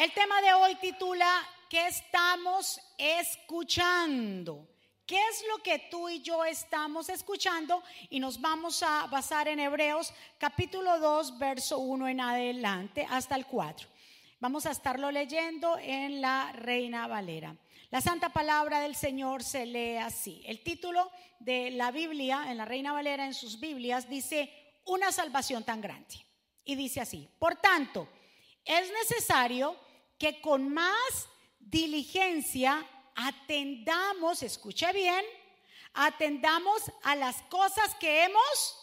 El tema de hoy titula ¿Qué estamos escuchando? ¿Qué es lo que tú y yo estamos escuchando? Y nos vamos a basar en Hebreos capítulo 2, verso 1 en adelante hasta el 4. Vamos a estarlo leyendo en la Reina Valera. La santa palabra del Señor se lee así. El título de la Biblia, en la Reina Valera, en sus Biblias, dice, una salvación tan grande. Y dice así, por tanto, es necesario que con más diligencia atendamos, escuche bien, atendamos a las cosas que hemos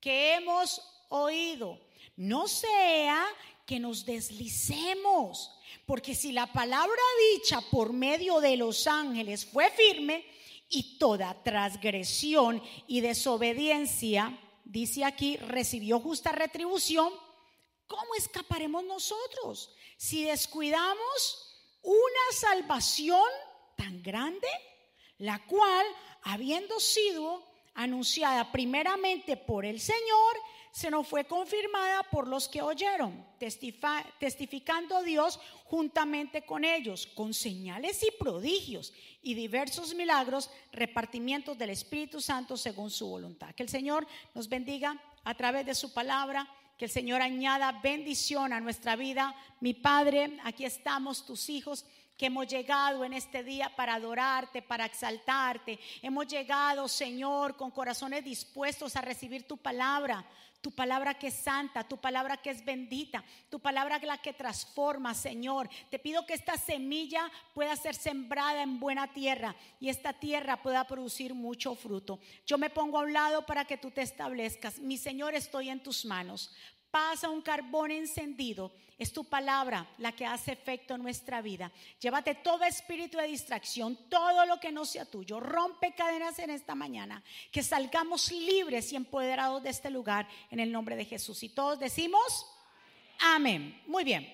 que hemos oído. No sea que nos deslicemos, porque si la palabra dicha por medio de los ángeles fue firme y toda transgresión y desobediencia, dice aquí, recibió justa retribución, ¿cómo escaparemos nosotros si descuidamos una salvación tan grande, la cual, habiendo sido anunciada primeramente por el Señor, se nos fue confirmada por los que oyeron, testificando Dios juntamente con ellos, con señales y prodigios y diversos milagros, repartimientos del Espíritu Santo según su voluntad. Que el Señor nos bendiga a través de su palabra que el Señor añada bendición a nuestra vida. Mi Padre, aquí estamos tus hijos que hemos llegado en este día para adorarte, para exaltarte. Hemos llegado, Señor, con corazones dispuestos a recibir tu palabra, tu palabra que es santa, tu palabra que es bendita, tu palabra la que transforma, Señor. Te pido que esta semilla pueda ser sembrada en buena tierra y esta tierra pueda producir mucho fruto. Yo me pongo a un lado para que tú te establezcas. Mi Señor, estoy en tus manos pasa un carbón encendido. Es tu palabra la que hace efecto en nuestra vida. Llévate todo espíritu de distracción, todo lo que no sea tuyo. Rompe cadenas en esta mañana. Que salgamos libres y empoderados de este lugar en el nombre de Jesús. Y todos decimos, amén. Muy bien.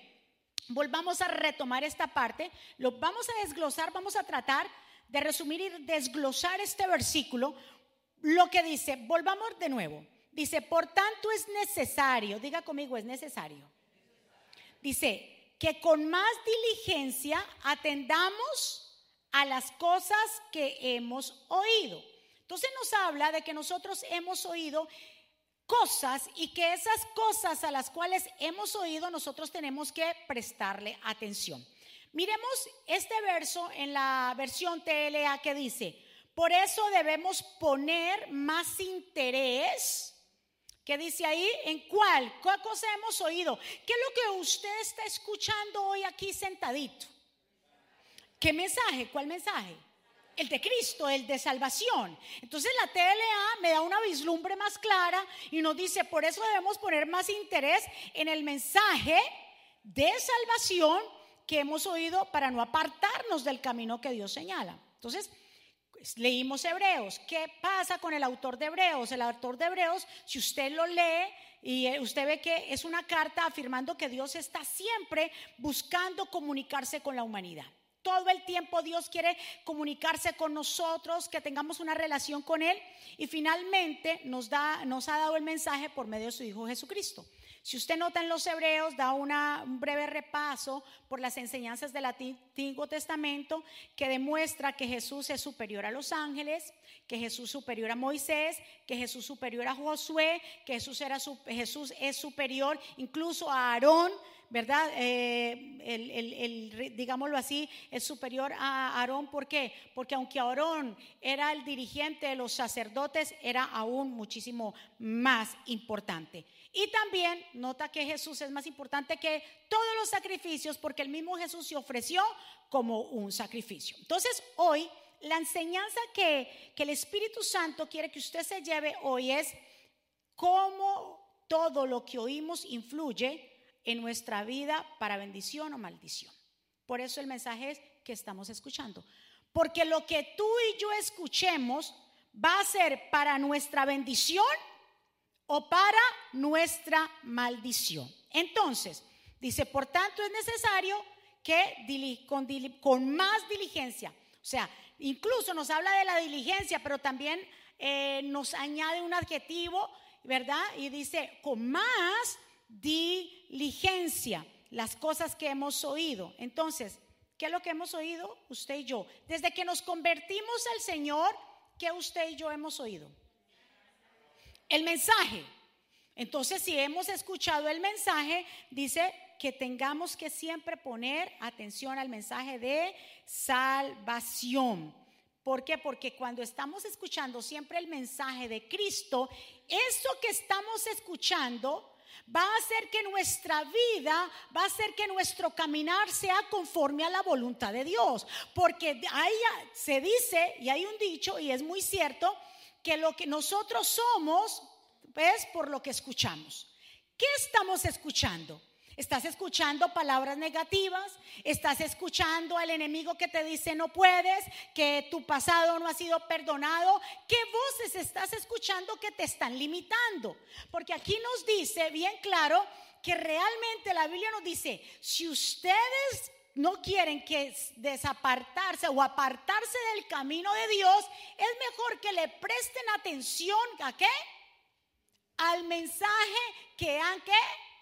Volvamos a retomar esta parte. Lo vamos a desglosar, vamos a tratar de resumir y desglosar este versículo. Lo que dice, volvamos de nuevo. Dice, por tanto es necesario, diga conmigo, es necesario. Dice, que con más diligencia atendamos a las cosas que hemos oído. Entonces nos habla de que nosotros hemos oído cosas y que esas cosas a las cuales hemos oído nosotros tenemos que prestarle atención. Miremos este verso en la versión TLA que dice, por eso debemos poner más interés ¿Qué dice ahí? ¿En cuál? ¿Cuál cosa hemos oído? ¿Qué es lo que usted está escuchando hoy aquí sentadito? ¿Qué mensaje? ¿Cuál mensaje? El de Cristo, el de salvación. Entonces la TLA me da una vislumbre más clara y nos dice, por eso debemos poner más interés en el mensaje de salvación que hemos oído para no apartarnos del camino que Dios señala. Entonces, leímos Hebreos. ¿Qué pasa con el autor de Hebreos? El autor de Hebreos, si usted lo lee y eh, usted ve que es una carta afirmando que Dios está siempre buscando comunicarse con la humanidad. Todo el tiempo Dios quiere comunicarse con nosotros, que tengamos una relación con Él y finalmente nos, da, nos ha dado el mensaje por medio de su Hijo Jesucristo. Si usted nota en los Hebreos, da un breve repaso por las enseñanzas del Antiguo Testamento que demuestra que Jesús es superior a los ángeles, que Jesús es superior a Moisés, que Jesús es superior a Josué, que Jesús, era, Jesús es superior incluso a Aarón, ¿verdad? Eh, el, digámoslo así, es superior a Aarón. ¿Por qué? Porque aunque Aarón era el dirigente de los sacerdotes, era aún muchísimo más importante. Y también nota que Jesús es más importante que todos los sacrificios porque el mismo Jesús se ofreció como un sacrificio. Entonces, hoy la enseñanza que, que el Espíritu Santo quiere que usted se lleve hoy es cómo todo lo que oímos influye en nuestra vida para bendición o maldición. Por eso el mensaje es que estamos escuchando. Porque lo que tú y yo escuchemos va a ser para nuestra bendición o para nuestra maldición. Entonces, dice, por tanto es necesario que con, con, más diligencia, o sea, incluso nos habla de la diligencia, pero también eh, nos añade un adjetivo, ¿verdad? Y dice, con más diligencia. las cosas que hemos oído. Entonces, ¿qué es lo que hemos oído usted y yo? Desde que nos convertimos al Señor, ¿qué usted y yo hemos oído? El mensaje. Entonces, si hemos escuchado el mensaje, dice que tengamos que siempre poner atención al mensaje de salvación. ¿Por qué? Porque cuando estamos escuchando siempre el mensaje de Cristo, eso que estamos escuchando va a hacer que nuestra vida, va a hacer que nuestro caminar sea conforme a la voluntad de Dios. Porque ahí se dice, y hay un dicho, y es muy cierto, que lo que nosotros somos es por lo que escuchamos. ¿Qué estamos escuchando? Estás escuchando palabras negativas, estás escuchando al enemigo que te dice no puedes, que tu pasado no ha sido perdonado. ¿Qué voces estás escuchando que te están limitando? Porque aquí nos dice bien claro que realmente la Biblia nos dice, si ustedes no quieren que desapartarse o apartarse del camino de Dios, es mejor que le presten atención a qué? Al mensaje que han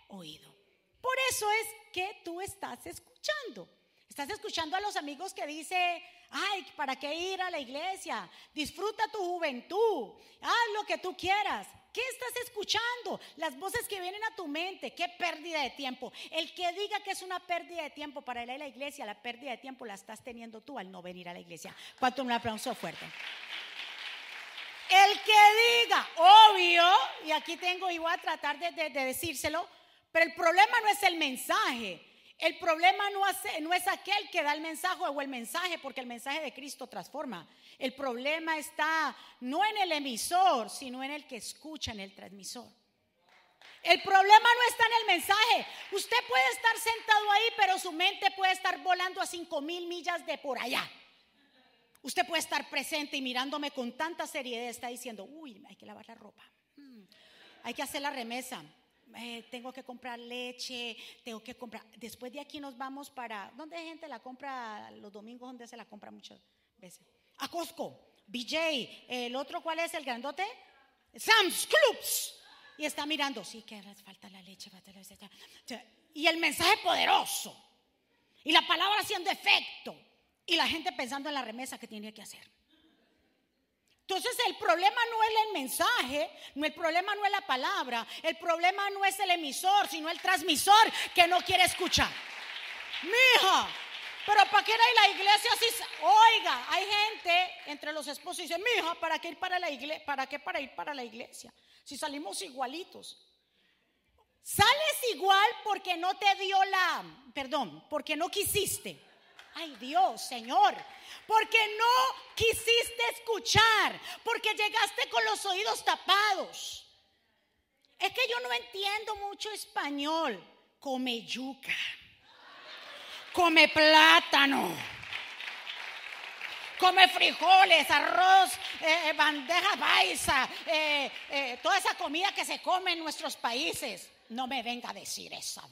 oído. Por eso es que tú estás escuchando. Estás escuchando a los amigos que dice, ay, ¿para qué ir a la iglesia? Disfruta tu juventud, haz lo que tú quieras. ¿Qué estás escuchando? Las voces que vienen a tu mente. Qué pérdida de tiempo. El que diga que es una pérdida de tiempo para ir a la iglesia, la pérdida de tiempo la estás teniendo tú al no venir a la iglesia. ¿Cuánto un aplauso fuerte? El que diga, obvio, y aquí tengo y voy a tratar de, de decírselo, pero el problema no es el mensaje. El problema no, es aquel que da el mensaje o el mensaje, porque el mensaje de Cristo transforma. El problema está no en el emisor, sino en el que escucha en el transmisor. El problema no está en el mensaje. Usted puede estar sentado ahí, pero su mente puede estar volando a cinco mil millas de por allá. Usted puede estar presente y mirándome con tanta seriedad, está diciendo, uy, hay que lavar la ropa, mm, hay que hacer la remesa, eh, tengo que comprar leche, tengo que comprar. Después de aquí nos vamos para. ¿Dónde hay gente la compra los domingos? ¿Dónde se la compra muchas veces? A Costco, BJ. ¿El otro cuál es el grandote? Sam's Clubs. Y está mirando, sí, que falta la leche, falta la leche. Y el mensaje poderoso. Y la palabra haciendo efecto. Y la gente pensando en la remesa que tiene que hacer. Entonces el problema no es el mensaje, no el problema no es la palabra, el problema no es el emisor, sino el transmisor que no quiere escuchar. Mija, pero ¿para qué ir a la iglesia si oiga? Hay gente entre los esposos y dice, mija, ¿para qué ir para la iglesia? ¿Para qué para ir para la iglesia? Si salimos igualitos. Sales igual porque no te dio la, perdón, porque no quisiste. Ay Dios, Señor, porque no quisiste escuchar, porque llegaste con los oídos tapados. Es que yo no entiendo mucho español. Come yuca, come plátano, come frijoles, arroz, eh, eh, bandeja paisa, eh, toda esa comida que se come en nuestros países. No me venga a decir eso,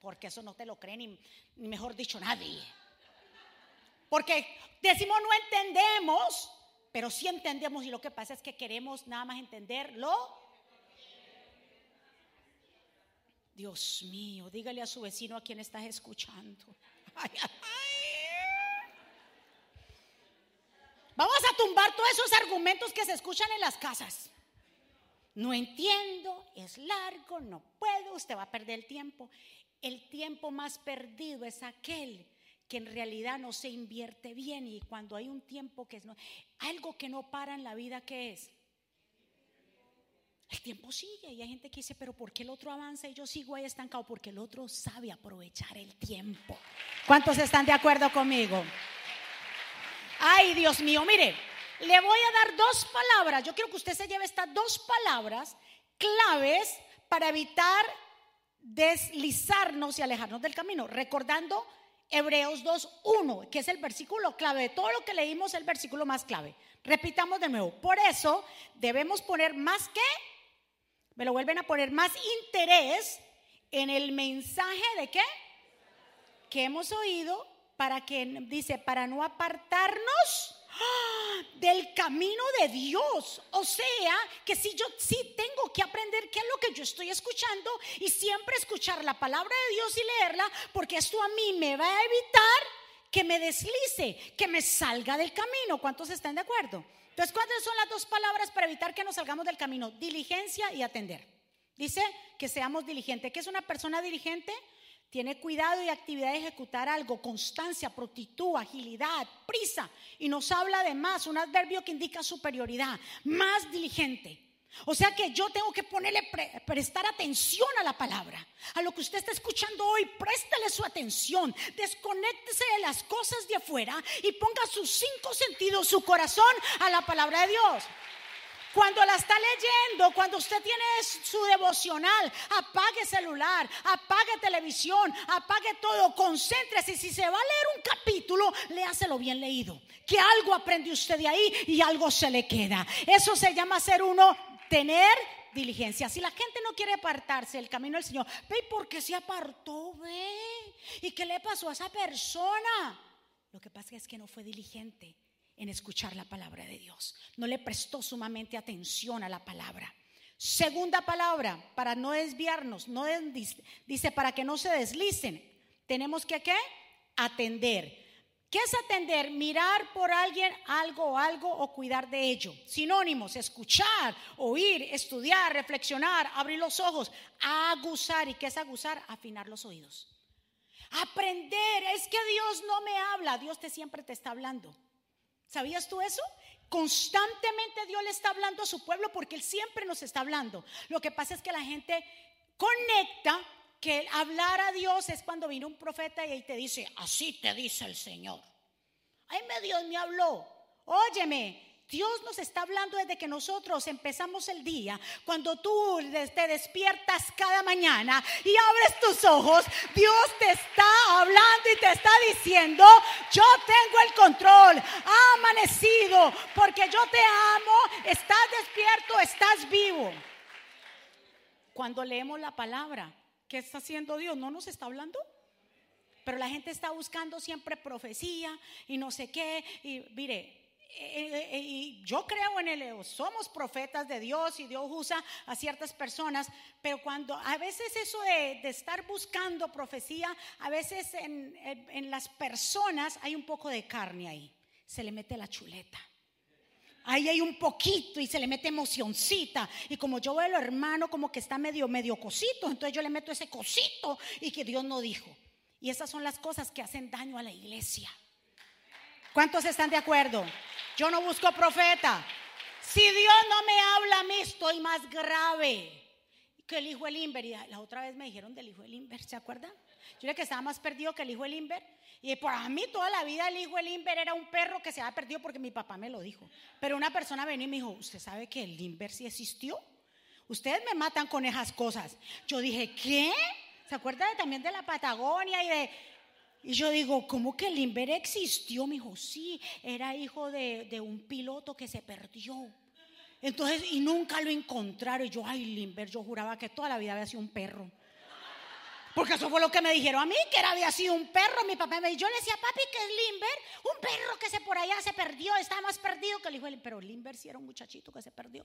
porque eso no te lo cree ni mejor dicho nadie. Porque decimos no entendemos, pero sí entendemos y lo que pasa es que queremos nada más entenderlo. Dios mío, dígale a su vecino a quien estás escuchando. Vamos a tumbar todos esos argumentos que se escuchan en las casas. No entiendo, es largo, no puedo, usted va a perder el tiempo. El tiempo más perdido es aquel que en realidad no se invierte bien y cuando hay un tiempo que es algo que no para en la vida, ¿qué es? El tiempo sigue y hay gente que dice, pero ¿por qué el otro avanza y yo sigo ahí estancado? Porque el otro sabe aprovechar el tiempo. ¿Cuántos están de acuerdo conmigo? Ay, Dios mío, mire, le voy a dar dos palabras. Yo quiero que usted se lleve estas dos palabras claves para evitar deslizarnos y alejarnos del camino, recordando Hebreos 2.1, que es el versículo clave. De todo lo que leímos, el versículo más clave. Repitamos de nuevo. Por eso debemos poner más que, me lo vuelven a poner, más interés en el mensaje de qué? Que hemos oído para que, dice, para no apartarnos. Del camino de Dios. O sea, que si yo sí tengo que aprender qué es lo que yo estoy escuchando y siempre escuchar la palabra de Dios y leerla, porque esto a mí me va a evitar que me deslice, que me salga del camino. ¿Cuántos están de acuerdo? Entonces, ¿cuáles son las dos palabras para evitar que nos salgamos del camino? Diligencia y atender. Dice que seamos diligentes. ¿Qué es una persona diligente? Tiene cuidado y actividad de ejecutar algo, constancia, prontitud, agilidad, prisa. Y nos habla de más, un adverbio que indica superioridad, más diligente. O sea que yo tengo que ponerle, prestar atención a la palabra. A lo que usted está escuchando hoy, préstale su atención. Desconéctese de las cosas de afuera y ponga sus cinco sentidos, su corazón a la palabra de Dios. Cuando la está leyendo, cuando usted tiene su devocional, apague celular, apague televisión, apague todo, concéntrese. Si se va a leer un capítulo, léaselo bien leído. Que algo aprende usted de ahí y algo se le queda. Eso se llama ser uno, tener diligencia. Si la gente no quiere apartarse del camino del Señor, ve por qué se apartó, ve. ¿Y qué le pasó a esa persona? Lo que pasa es que no fue diligente en escuchar la palabra de Dios. No le prestó sumamente atención a la palabra. Segunda palabra, para no desviarnos, no dice para que no se deslicen. Tenemos que qué? Atender. ¿Qué es atender? Mirar por alguien algo, algo o cuidar de ello. Sinónimos, escuchar, oír, estudiar, reflexionar, abrir los ojos, aguzar. ¿Y qué es aguzar? Afinar los oídos. Aprender, es que Dios no me habla, Dios te siempre te está hablando. ¿Sabías tú eso? Constantemente Dios le está hablando a su pueblo porque Él siempre nos está hablando. Lo que pasa es que la gente conecta que hablar a Dios es cuando viene un profeta y te dice, así te dice el Señor. Ay, me Dios me habló. Óyeme, Dios nos está hablando desde que nosotros empezamos el día. Cuando tú te despiertas cada mañana y abres tus ojos, Dios te está hablando y te está diciendo, yo tengo el control, ha amanecido, porque yo te amo, estás despierto, estás vivo. Cuando leemos la palabra, ¿qué está haciendo Dios? ¿No nos está hablando? Pero la gente está buscando siempre profecía y no sé qué. Y mire, eh, eh, eh, yo creo en el, somos profetas de Dios y Dios usa a ciertas personas, pero cuando a veces eso de, estar buscando profecía, a veces en, en, las personas hay un poco de carne ahí, se le mete la chuleta. Ahí hay un poquito y se le mete emocioncita. Y como yo veo al hermano como que está medio, medio cosito, entonces yo le meto ese cosito y que Dios no dijo. Y esas son las cosas que hacen daño a la iglesia. ¿Cuántos están de acuerdo? Yo no busco profeta. Si Dios no me habla a mí, estoy más grave que el hijo de Limber. Y la otra vez me dijeron del hijo de Limber, ¿se acuerda? Yo le que estaba más perdido que el hijo de Limber. Y por mí toda la vida el hijo de Limber era un perro que se había perdido porque mi papá me lo dijo. Pero una persona venía y me dijo, ¿usted sabe que el Limber sí existió? Ustedes me matan con esas cosas. Yo dije, ¿qué? ¿Se acuerda también de la Patagonia y de y yo digo, ¿cómo que Limber existió? Me dijo, sí, era hijo de, un piloto que se perdió. Entonces, y nunca lo encontraron. Y yo, ay, Limber, yo juraba que toda la vida había sido un perro. Porque eso fue lo que me dijeron a mí, que era, había sido un perro. Mi papá me dijo, yo le decía, papi, que es Limber, un perro que se por allá se perdió, está más perdido que el hijo de Pero Limber sí era un muchachito que se perdió.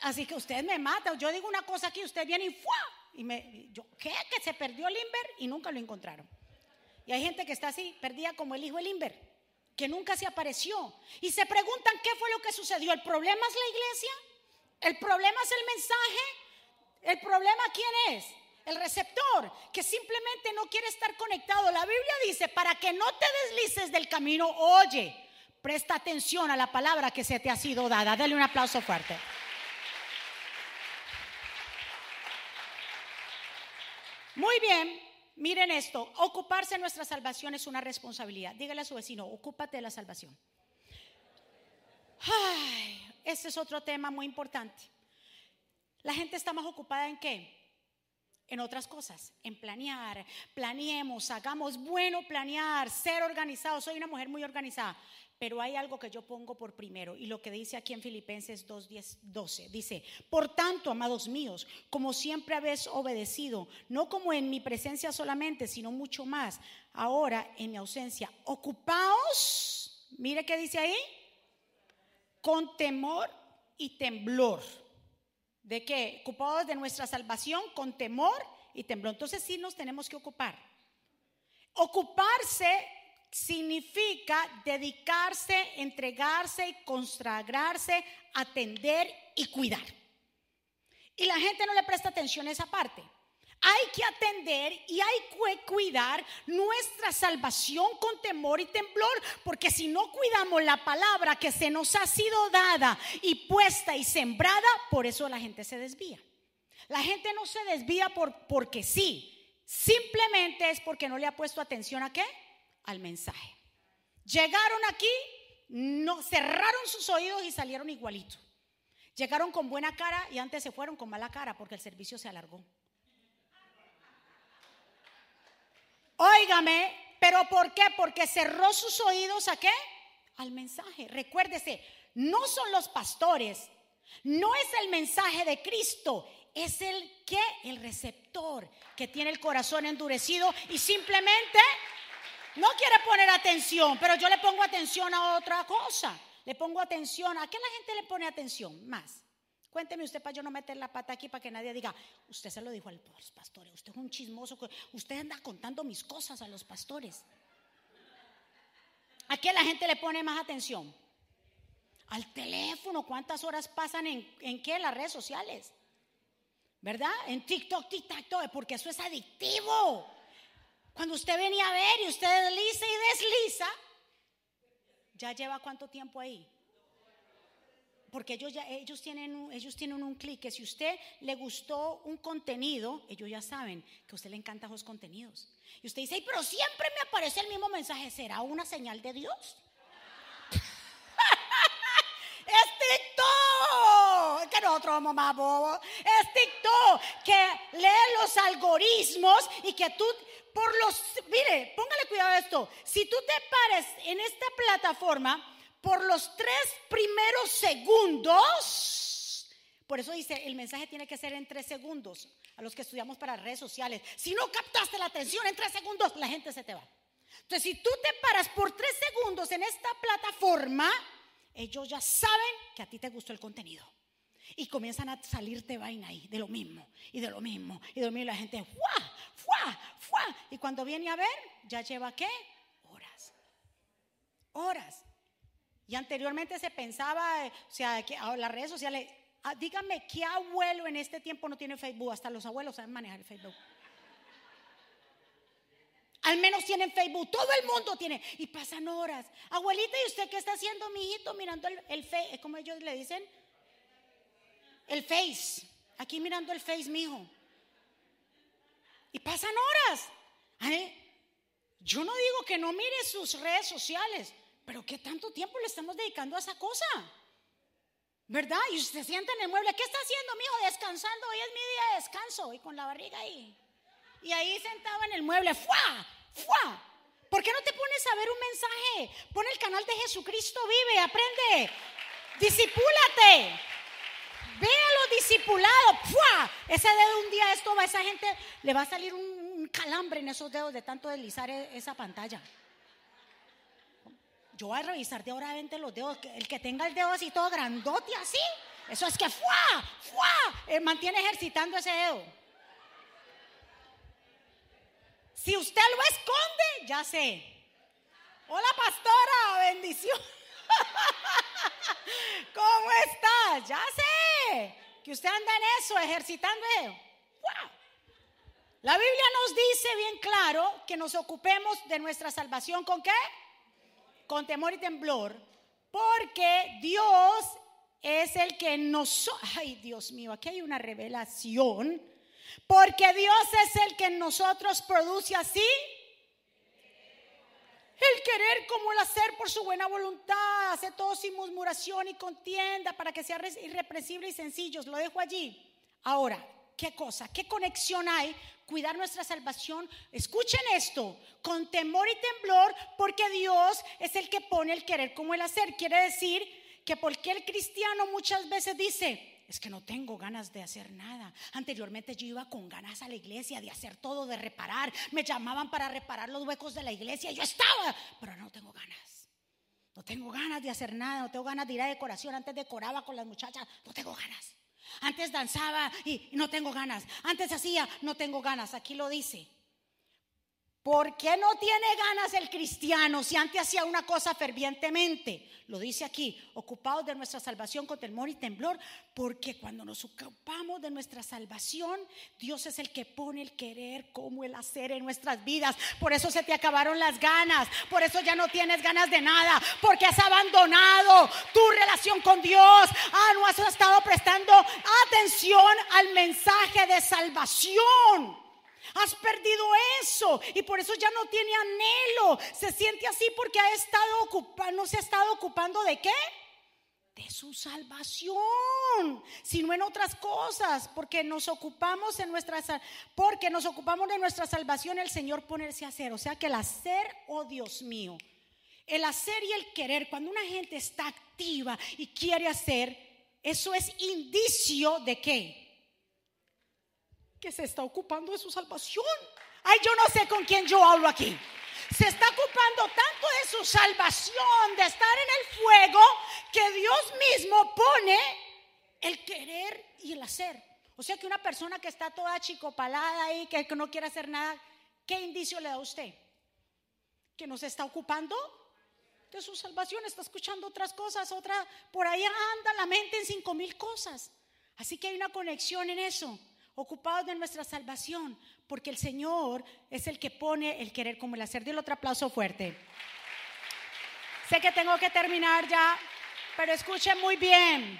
Así que usted me mata. Yo digo una cosa aquí, usted viene y ¡fua! Y me, yo, ¿qué? Que se perdió Limber y nunca lo encontraron. Y hay gente que está así, perdida como el hijo de Limber, que nunca se apareció. Y se preguntan qué fue lo que sucedió. ¿El problema es la iglesia? ¿El problema es el mensaje? ¿El problema quién es? El receptor, que simplemente no quiere estar conectado. La Biblia dice, para que no te deslices del camino, oye, presta atención a la palabra que se te ha sido dada. Dale un aplauso fuerte. Muy bien, miren esto, ocuparse de nuestra salvación es una responsabilidad. Dígale a su vecino, ocúpate de la salvación. Ay, este es otro tema muy importante. La gente está más ocupada en qué? En otras cosas, en planear, planeemos, hagamos bueno planear, ser organizados. Soy una mujer muy organizada, pero hay algo que yo pongo por primero y lo que dice aquí en Filipenses 2, 12, dice, por tanto, amados míos, como siempre habéis obedecido, no como en mi presencia solamente, sino mucho más, ahora en mi ausencia, ocupaos Mire qué dice ahí. Con temor y temblor. ¿De qué? Ocupados de nuestra salvación con temor y temblor. Entonces sí nos tenemos que ocupar. Ocuparse significa dedicarse, entregarse, consagrarse, atender y cuidar. Y la gente no le presta atención a esa parte. Hay que atender y hay que cuidar nuestra salvación con temor y temblor, porque si no cuidamos la palabra que se nos ha sido dada y puesta y sembrada, por eso la gente se desvía. La gente no se desvía por, porque sí, simplemente es porque no le ha puesto atención a qué? Al mensaje. Llegaron aquí, no cerraron sus oídos y salieron igualito. Llegaron con buena cara y antes se fueron con mala cara porque el servicio se alargó. Óigame, pero ¿por qué? Porque cerró sus oídos a qué? Al mensaje. Recuérdese, no son los pastores, no es el mensaje de Cristo, es el que, el receptor que tiene el corazón endurecido y simplemente no quiere poner atención, pero yo le pongo atención a otra cosa. Le pongo atención. ¿A qué la gente le pone atención más? Cuénteme usted para yo no meter la pata aquí para que nadie diga, usted se lo dijo a los pastores, usted es un chismoso, usted anda contando mis cosas a los pastores. ¿A qué la gente le pone más atención? Al teléfono, ¿cuántas horas pasan en, en qué? Las redes sociales. ¿Verdad? En TikTok, TikTok, porque eso es adictivo. Cuando usted venía a ver y usted desliza y desliza, ¿ya lleva cuánto tiempo ahí? porque ellos, ya, ellos, tienen, un, ellos tienen un clic que si usted le gustó un contenido, ellos ya saben que a usted le encantan los contenidos. Y usted dice, pero siempre me aparece el mismo mensaje, ¿será una señal de Dios? es TikTok, que nosotros somos más bobos. Es TikTok que lee los algoritmos y que tú por los, mire, póngale cuidado a esto. Si tú te pares en esta plataforma, por los tres primeros segundos. Por eso dice, el mensaje tiene que ser en tres segundos. A los que estudiamos para redes sociales. Si no captaste la atención en tres segundos, la gente se te va. Entonces, si tú te paras por tres segundos en esta plataforma, ellos ya saben que a ti te gustó el contenido. Y comienzan a salirte vaina ahí, de lo mismo, y de lo mismo, y de lo mismo. Y la gente, ¡fuá! ¡fuá! ¡fuá! Y cuando viene a ver, ya lleva qué? Horas. Horas. Y anteriormente se pensaba, o sea, que las redes sociales, ah, dígame, ¿qué abuelo en este tiempo no tiene Facebook? Hasta los abuelos saben manejar el Facebook. Al menos tienen Facebook, todo el mundo tiene. Y pasan horas. Abuelita, ¿y usted qué está haciendo, mi hijito? Mirando el, el Face, ¿cómo ellos le dicen? El Face. Aquí mirando el Face, mi hijo. Y pasan horas. Yo no digo que no mire sus redes sociales, pero ¿qué tanto tiempo le estamos dedicando a esa cosa? ¿Verdad? Y usted sienta en el mueble, ¿qué está haciendo, mi hijo? Descansando, hoy es mi día de descanso, y con la barriga ahí. Y ahí sentado en el mueble, ¡fuá! ¡fuá! ¿Por qué no te pones a ver un mensaje? Pon el canal de Jesucristo Vive, aprende, disipúlate. Véalo discipulado. ¡Fua! Ese dedo un día esto va, a esa gente le va a salir un calambre en esos dedos de tanto deslizar e, esa pantalla. Yo voy a revisar de ahora vente los dedos. El que tenga el dedo así todo grandote así, eso es que ¡fua! ¡fua! Eh, mantiene ejercitando ese dedo. Si usted lo esconde, ya sé. Hola pastora, bendición. ¿Cómo estás? Ya sé que usted anda en eso, ejercitando eso. La Biblia nos dice bien claro que nos ocupemos de nuestra salvación con qué? con temor y temblor, porque Dios es el que nos... Ay, Dios mío, aquí hay una revelación. Porque Dios es el que en nosotros produce así el querer como el hacer por su buena voluntad, hace todo sin murmuración y contienda para que sea irrepresible y sencillos. Lo dejo allí. Ahora, ¿qué cosa? ¿Qué conexión hay cuidar nuestra salvación, escuchen esto, con temor y temblor, porque Dios es el que pone el querer como el hacer. Quiere decir que porque el cristiano muchas veces dice, es que no tengo ganas de hacer nada. Anteriormente yo iba con ganas a la iglesia de hacer todo, de reparar. Me llamaban para reparar los huecos de la iglesia. Yo estaba, pero no tengo ganas. No tengo ganas de hacer nada, no tengo ganas de ir a decoración. Antes decoraba con las muchachas, no tengo ganas. Antes danzaba y no tengo ganas. Antes hacía, no tengo ganas. Aquí lo dice. ¿Por qué no tiene ganas el cristiano si antes hacía una cosa fervientemente? Lo dice aquí, ocupados de nuestra salvación con temor y temblor, porque cuando nos ocupamos de nuestra salvación, Dios es el que pone el querer como el hacer en nuestras vidas. Por eso se te acabaron las ganas, por eso ya no tienes ganas de nada, porque has abandonado tu relación con Dios. Ah, no has estado prestando atención al mensaje de salvación. Has perdido eso y por eso ya no tiene anhelo. Se siente así porque ha estado no se ha estado ocupando de qué? De su salvación, sino en otras cosas, porque nos ocupamos en nuestra porque nos ocupamos de nuestra salvación, el Señor ponerse a hacer, o sea que el hacer, oh Dios mío, el hacer y el querer, cuando una gente está activa y quiere hacer, eso es indicio de qué? Que se está ocupando de su salvación. Ay, yo no sé con quién yo hablo aquí. Se está ocupando tanto de su salvación, de estar en el fuego, que Dios mismo pone el querer y el hacer. O sea que una persona que está toda chicopalada ahí, que no quiere hacer nada, ¿qué indicio le da a usted? Que no se está ocupando de su salvación, está escuchando otras cosas, otra, por ahí anda la mente en cinco mil cosas. Así que hay una conexión en eso ocupados de nuestra salvación, porque el Señor es el que pone el querer como el hacer. Dile otro aplauso fuerte. Sé que tengo que terminar ya, pero escuchen muy bien.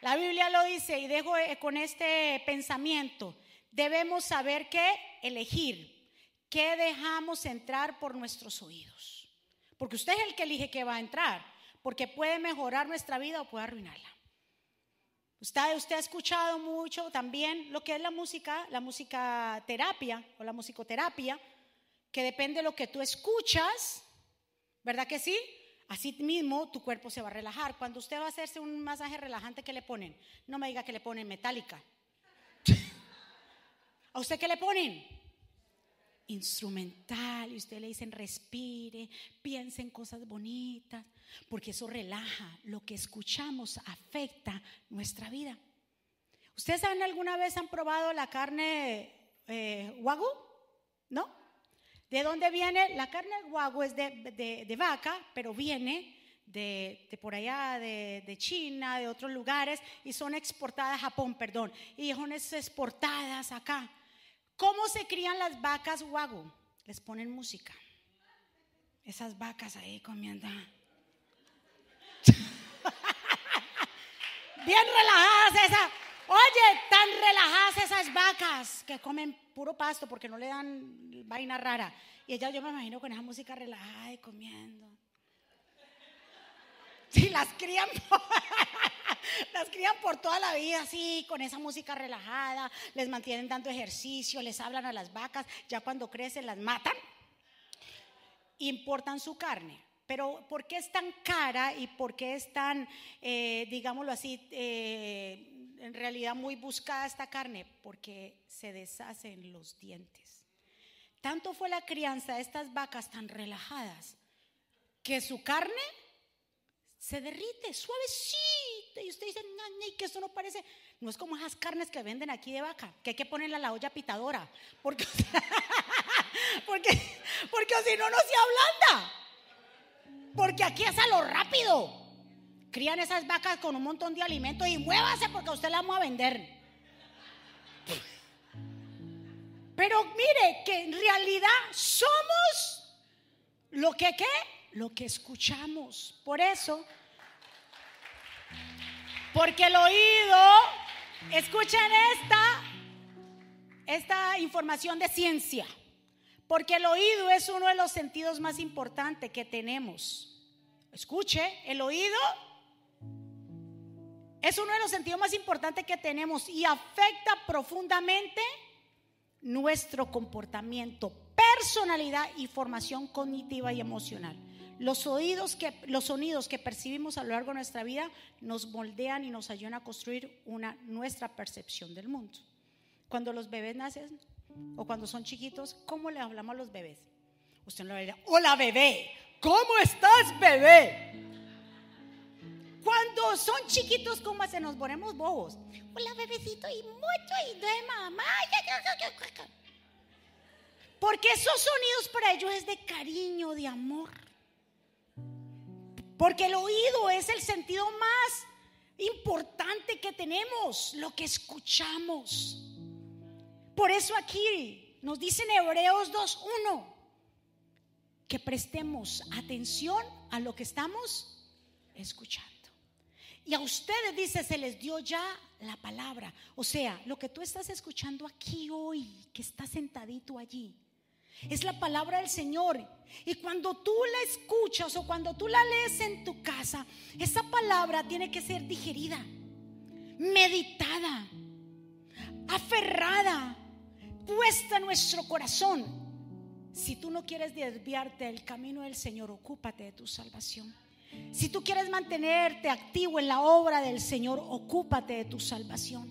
La Biblia lo dice y dejo eh, con este pensamiento. Debemos saber qué elegir, qué dejamos entrar por nuestros oídos. Porque usted es el que elige qué va a entrar, porque puede mejorar nuestra vida o puede arruinarla. Usted, usted, ha escuchado mucho también lo que es la música, la música terapia o la musicoterapia, que depende de lo que tú escuchas, ¿verdad que sí? Así mismo tu cuerpo se va a relajar. Cuando usted va a hacerse un masaje relajante, ¿qué le ponen? No me diga que le ponen metálica. ¿A usted qué le ponen? Instrumental. Y usted le dicen respire, piense en cosas bonitas porque eso relaja, lo que escuchamos afecta nuestra vida. ¿Ustedes saben alguna vez han probado la carne eh, wagyu? ¿No? ¿De dónde viene? La carne wagyu es de, vaca, pero viene de, por allá, de, China, de otros lugares, y son exportadas a Japón, perdón, y son exportadas acá. ¿Cómo se crían las vacas wagyu? Les ponen música. Esas vacas ahí comiendo. Bien relajadas esas. Oye, tan relajadas esas vacas que comen puro pasto porque no le dan vaina rara. Y ella yo me imagino con esa música relajada y comiendo. Sí, las crían, las crían por toda la vida así, con esa música relajada, les mantienen dando ejercicio, les hablan a las vacas, ya cuando crecen las matan, importan su carne. Pero ¿por qué es tan cara y por qué es tan, eh, digámoslo así, eh, en realidad muy buscada esta carne? Porque se deshacen los dientes. Tanto fue la crianza de estas vacas tan relajadas que su carne se derrite suavecita. Y usted dice, no, que eso no parece. No es como esas carnes que venden aquí de vaca, que hay que ponerle a la olla pitadora. Porque, porque, porque si no, no se ablanda. Porque aquí es a lo rápido. Crían esas vacas con un montón de alimentos y muévase porque usted la vamos a vender. Pero mire que en realidad somos lo que qué, lo que escuchamos. Por eso, porque el oído, escuchen esta, esta información de ciencia. Porque el oído es uno de los sentidos más importantes que tenemos. Escuche, el oído es uno de los sentidos más importantes que tenemos y afecta profundamente nuestro comportamiento, personalidad y formación cognitiva y emocional. Los, sonidos que percibimos a lo largo de nuestra vida nos moldean y nos ayudan a construir nuestra percepción del mundo. Cuando los bebés nacen, o cuando son chiquitos, ¿cómo le hablamos a los bebés? Usted no le dirá, hola bebé, ¿Cómo estás, bebé? Cuando son chiquitos, ¿cómo se nos ponemos bobos? Hola, bebecito, y mucho, y de mamá. Porque esos sonidos para ellos es de cariño, de amor. Porque el oído es el sentido más importante que tenemos, lo que escuchamos. Por eso aquí nos dicen Hebreos 2.1 que prestemos atención a lo que estamos escuchando. Y a ustedes dice, se les dio ya la palabra. O sea, lo que tú estás escuchando aquí hoy, que está sentadito allí, es la palabra del Señor. Y cuando tú la escuchas o cuando tú la lees en tu casa, esa palabra tiene que ser digerida, meditada, aferrada, puesta en nuestro corazón. Si tú no quieres desviarte del camino del Señor, ocúpate de tu salvación. Si tú quieres mantenerte activo en la obra del Señor, ocúpate de tu salvación.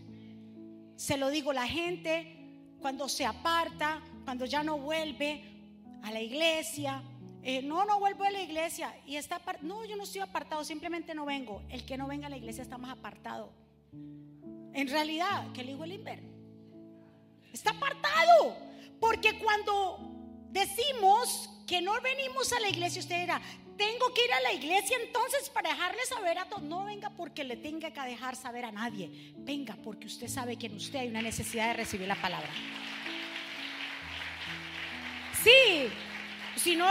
Se lo digo, la gente cuando se aparta, cuando ya no vuelve a la iglesia. Eh, no, no vuelvo a la iglesia. Y está no, yo no estoy apartado, simplemente no vengo. El que no venga a la iglesia está más apartado. En realidad, que le digo el invierno. Está apartado. Porque cuando decimos que no venimos a la iglesia, usted dirá, tengo que ir a la iglesia entonces para dejarle saber a todos. No venga porque le tenga que dejar saber a nadie. Venga porque usted sabe que en usted hay una necesidad de recibir la palabra. Sí, si no,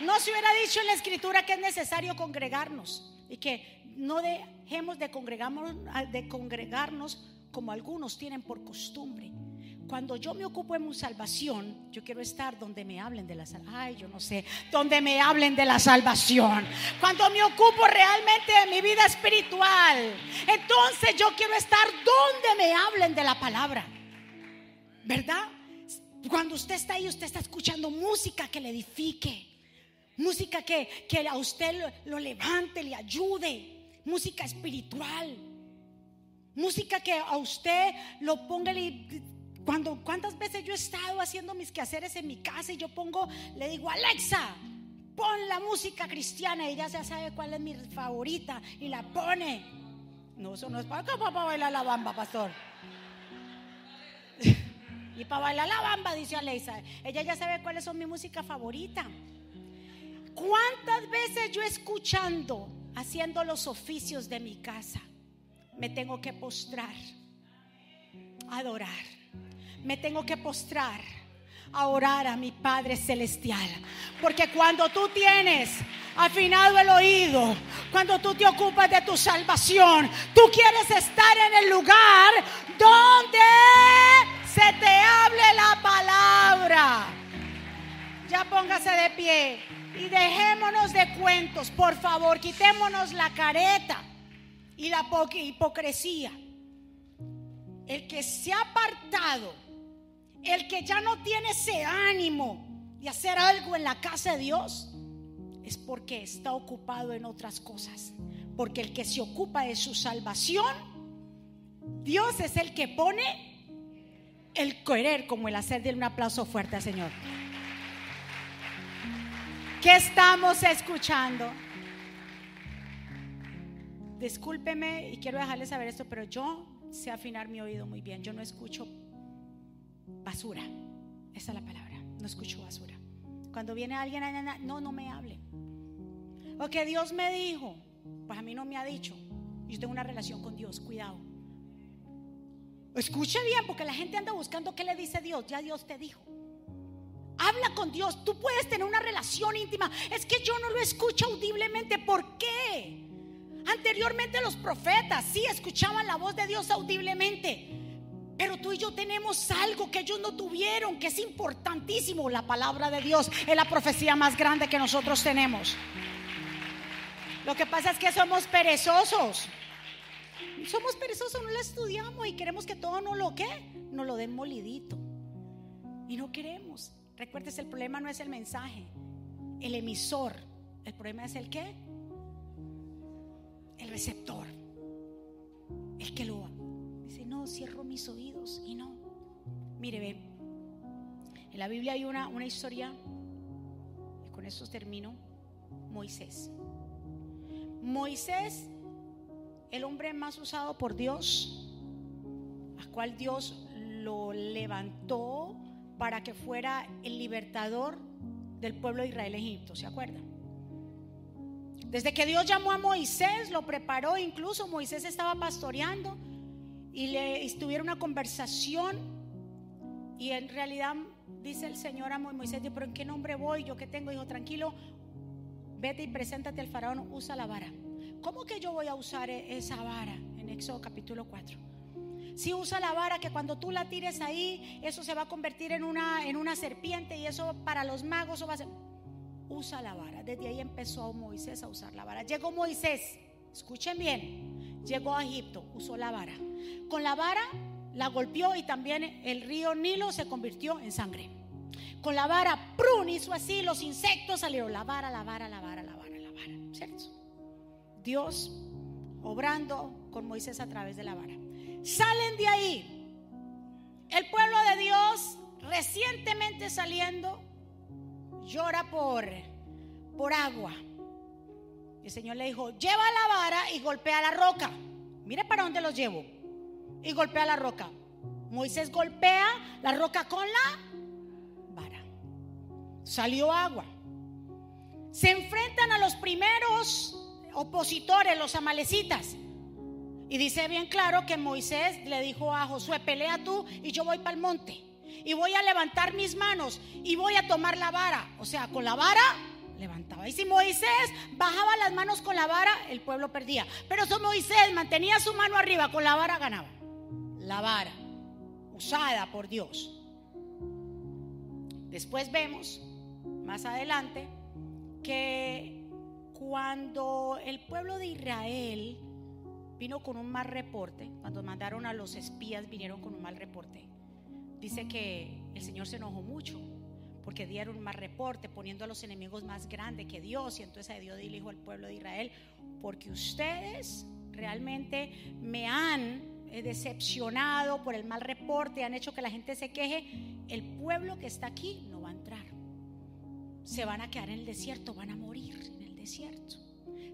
no se hubiera dicho en la escritura que es necesario congregarnos y que no dejemos de congregarnos, de congregarnos como algunos tienen por costumbre. Cuando yo me ocupo en mi salvación, yo quiero estar donde me hablen de la salvación. Ay, yo no sé, donde me hablen de la salvación. Cuando me ocupo realmente de mi vida espiritual, entonces yo quiero estar donde me hablen de la palabra. ¿Verdad? Cuando usted está ahí, usted está escuchando música que le edifique, música que, a usted lo, levante, le ayude, música espiritual, música que a usted lo ponga. Cuando, ¿Cuántas veces yo he estado haciendo mis quehaceres en mi casa y yo pongo, le digo, Alexa, pon la música cristiana y ya se sabe cuál es mi favorita y la pone. No, eso no es para para bailar la bamba, pastor. Y para bailar la bamba, dice Aleisa, ella ya sabe cuáles son mi música favorita. ¿Cuántas veces yo escuchando, haciendo los oficios de mi casa, me tengo que postrar, adorar? Me tengo que postrar a orar a mi Padre Celestial. Porque cuando tú tienes afinado el oído, cuando tú te ocupas de tu salvación, tú quieres estar en el lugar donde se te hable la palabra. Ya póngase de pie y dejémonos de cuentos, por favor, quitémonos la careta y la hipocresía. El que se ha apartado, el que ya no tiene ese ánimo de hacer algo en la casa de Dios, es porque está ocupado en otras cosas. Porque el que se ocupa de su salvación, Dios es el que pone el querer como el hacer. de un aplauso fuerte al Señor. ¿Qué estamos escuchando? Discúlpeme y quiero dejarles saber esto, pero yo sé afinar mi oído muy bien. Yo no escucho basura. Esa es la palabra. No escucho basura. Cuando viene alguien, no, no me hable. O que Dios me dijo, pues a mí no me ha dicho. Yo tengo una relación con Dios, cuidado. Escuche bien, porque la gente anda buscando qué le dice Dios. Ya Dios te dijo. Habla con Dios. Tú puedes tener una relación íntima. Es que yo no lo escucho audiblemente. ¿Por qué? Anteriormente los profetas sí escuchaban la voz de Dios audiblemente. Pero tú y yo tenemos algo que ellos no tuvieron, que es importantísimo. La palabra de Dios es la profecía más grande que nosotros tenemos. Lo que pasa es que somos perezosos somos perezosos, no la estudiamos y queremos que todo no lo que, no lo den molidito. Y no queremos. Recuerdes, el problema no es el mensaje, el emisor. El problema es el qué? El receptor. El que lo dice, no, cierro mis oídos y no. Mire, ve, en la Biblia hay una, una historia, y con eso termino. Moisés. Moisés, el hombre más usado por Dios, a cual Dios lo levantó para que fuera el libertador del pueblo de Israel Egipto, ¿se acuerdan? Desde que Dios llamó a Moisés, lo preparó, incluso Moisés estaba pastoreando y le estuvieron una conversación y en realidad dice el Señor a Moisés, pero ¿en qué nombre voy? ¿Yo qué tengo? Dijo, tranquilo, vete y preséntate al faraón, usa la vara. ¿Cómo que yo voy a usar e-, esa vara en Éxodo capítulo 4? Si usa la vara que cuando tú la tires ahí, eso se va a convertir en una, en una serpiente y eso para los magos va a ser... Usa la vara. Desde ahí empezó Moisés a usar la vara. Llegó Moisés, escuchen bien, llegó a Egipto, usó la vara. Con la vara la golpeó y también el río Nilo se convirtió en sangre. Con la vara, prun, hizo así, los insectos salieron. La vara, la vara, la vara, la vara, la vara. ¿Cierto? Dios obrando con Moisés a través de la vara. Salen de ahí. El pueblo de Dios recientemente saliendo llora por, por agua. El Señor le dijo, lleva la vara y golpea la roca. Mire para dónde los llevo. Y golpea la roca. Moisés golpea la roca con la vara. Salió agua. Se enfrentan a los primeros opositores, los amalecitas. Y dice bien claro que Moisés le dijo a Josué, pelea tú y yo voy para el monte. Y voy a levantar mis manos y voy a tomar la vara. O sea, con la vara levantaba. Y si Moisés bajaba las manos con la vara, el pueblo perdía. Pero si Moisés mantenía su mano arriba con la vara, ganaba. La vara, usada por Dios. Después vemos, más adelante, que cuando el pueblo de Israel vino con un mal reporte, cuando mandaron a los espías, vinieron con un mal reporte. Dice que el Señor se enojó mucho porque dieron un mal reporte, poniendo a los enemigos más grandes que Dios. Y entonces a Dios dijo al pueblo de Israel, porque ustedes realmente me han eh, decepcionado por el mal reporte, han hecho que la gente se queje, el pueblo que está aquí no va a entrar. Se van a quedar en el desierto, van a morir desierto.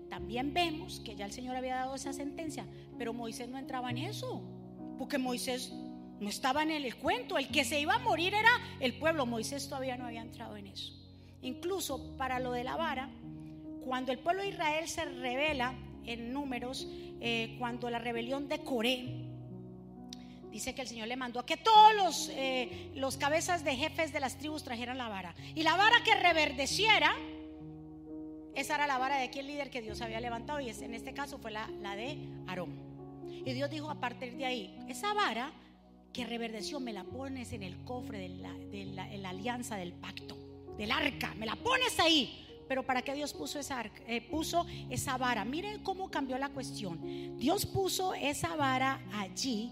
También vemos que ya el Señor había dado esa sentencia, pero Moisés no entraba en eso, porque Moisés no estaba en el cuento. El que se iba a morir era el pueblo. Moisés todavía no había entrado en eso. Incluso para lo de la vara, cuando el pueblo de Israel se revela en números, eh, cuando la rebelión de Coré, dice que el Señor le mandó a que todos los, eh, los cabezas de jefes de las tribus trajeran la vara. Y la vara que reverdeciera esa era la vara de aquel líder que Dios había levantado y en este caso fue la, de Aarón. Y Dios dijo a partir de ahí, esa vara que reverdeció me la pones en el cofre de la, alianza del pacto, del arca, me la pones ahí. Pero ¿para qué Dios puso esa, eh, puso esa vara? Miren cómo cambió la cuestión. Dios puso esa vara allí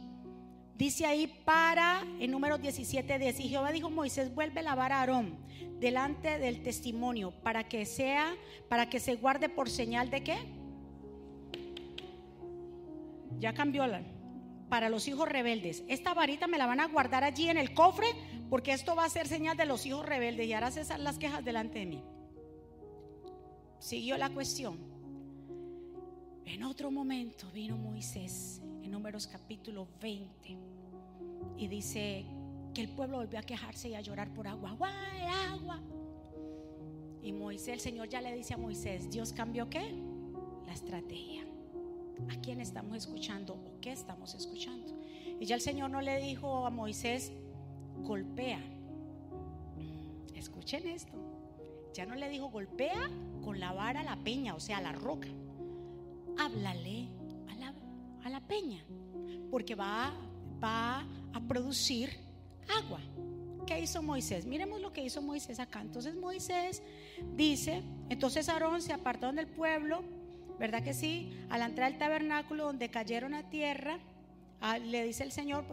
Dice ahí para, en número 17, dice, y Jehová dijo Moisés, vuelve la vara a Aarón delante del testimonio para que sea, para que se guarde por señal de qué. Ya cambió la, para los hijos rebeldes. Esta varita me la van a guardar allí en el cofre porque esto va a ser señal de los hijos rebeldes y hará cesar las quejas delante de mí. Siguió la cuestión. En otro momento vino Moisés, en números capítulo 20 y dice que el pueblo volvió a quejarse y a llorar por agua. Agua, agua. Y Moisés, el Señor ya le dice a Moisés, Dios cambió qué? La estrategia. ¿A quién estamos escuchando o qué estamos escuchando? Y ya el Señor no le dijo a Moisés, golpea. Escuchen esto. Ya no le dijo, golpea con la vara la peña, o sea, la roca. Háblale a la, a la peña, porque va, va a producir agua. ¿Qué hizo Moisés? Miremos lo que hizo Moisés acá. Entonces Moisés dice, entonces Aarón se apartó del pueblo, ¿verdad que sí? Al entrar al tabernáculo donde cayeron a tierra, le dice el Señor,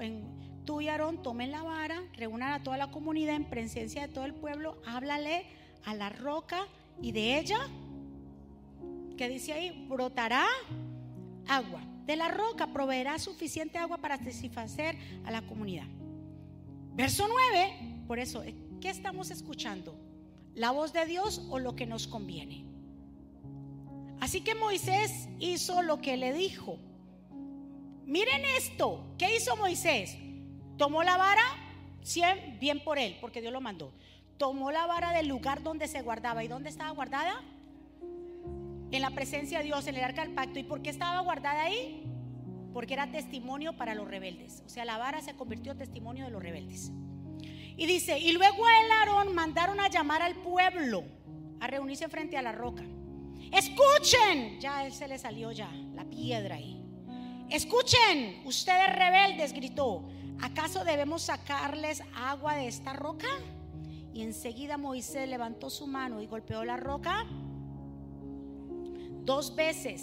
tú y Aarón tomen la vara, reúnan a toda la comunidad en presencia de todo el pueblo, háblale a la roca y de ella, ¿qué dice ahí? Brotará agua de la roca proveerá suficiente agua para satisfacer a la comunidad. Verso 9, por eso, ¿qué estamos escuchando? ¿La voz de Dios o lo que nos conviene? Así que Moisés hizo lo que le dijo. Miren esto, ¿qué hizo Moisés? Tomó la vara, bien por él, porque Dios lo mandó. Tomó la vara del lugar donde se guardaba. ¿Y dónde estaba guardada? En la presencia de Dios, en el arca del pacto. ¿Y por qué estaba guardada ahí? Porque era testimonio para los rebeldes. O sea, la vara se convirtió en testimonio de los rebeldes. Y dice, y luego el Aarón mandaron a llamar al pueblo a reunirse frente a la roca. Escuchen, ya él se le salió ya la piedra ahí. Escuchen, ustedes rebeldes, gritó, ¿acaso debemos sacarles agua de esta roca? Y enseguida Moisés levantó su mano y golpeó la roca dos veces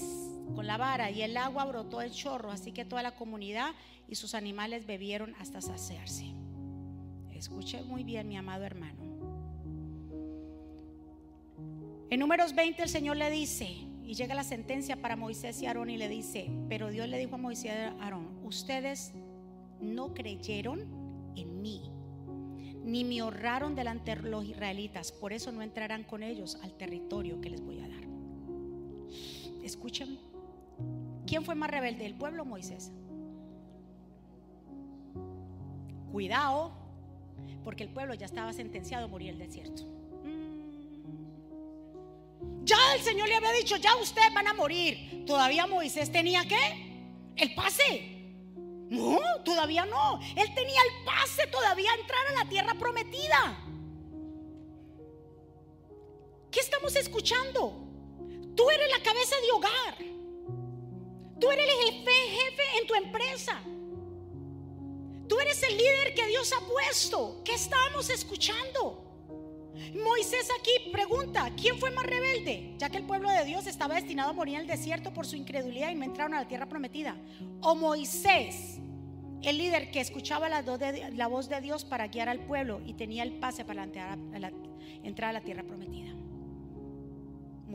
con la vara y el agua brotó el chorro, así que toda la comunidad y sus animales bebieron hasta saciarse. Escuche muy bien, mi amado hermano. En números 20 el Señor le dice, y llega la sentencia para Moisés y Aarón y le dice, pero Dios le dijo a Moisés y Aarón, ustedes no creyeron en mí, ni me honraron delante de los israelitas, por eso no entrarán con ellos al territorio que les voy a dar. Escuchen, ¿quién fue más rebelde, el pueblo o Moisés? Cuidado, porque el pueblo ya estaba sentenciado a morir en el desierto. Ya el Señor le había dicho, ya ustedes van a morir. Todavía Moisés tenía qué? El pase. No, todavía no. Él tenía el pase todavía a entrar a la tierra prometida. ¿Qué estamos escuchando? Tú eres la cabeza de hogar. Tú eres el jefe, jefe en tu empresa. Tú eres el líder que Dios ha puesto. ¿Qué estamos escuchando? Moisés aquí pregunta, ¿quién fue más rebelde? Ya que el pueblo de Dios estaba destinado a morir en el desierto por su incredulidad y no entraron a la tierra prometida. O Moisés, el líder que escuchaba la, voz de Dios para guiar al pueblo y tenía el pase para entrar a la tierra prometida.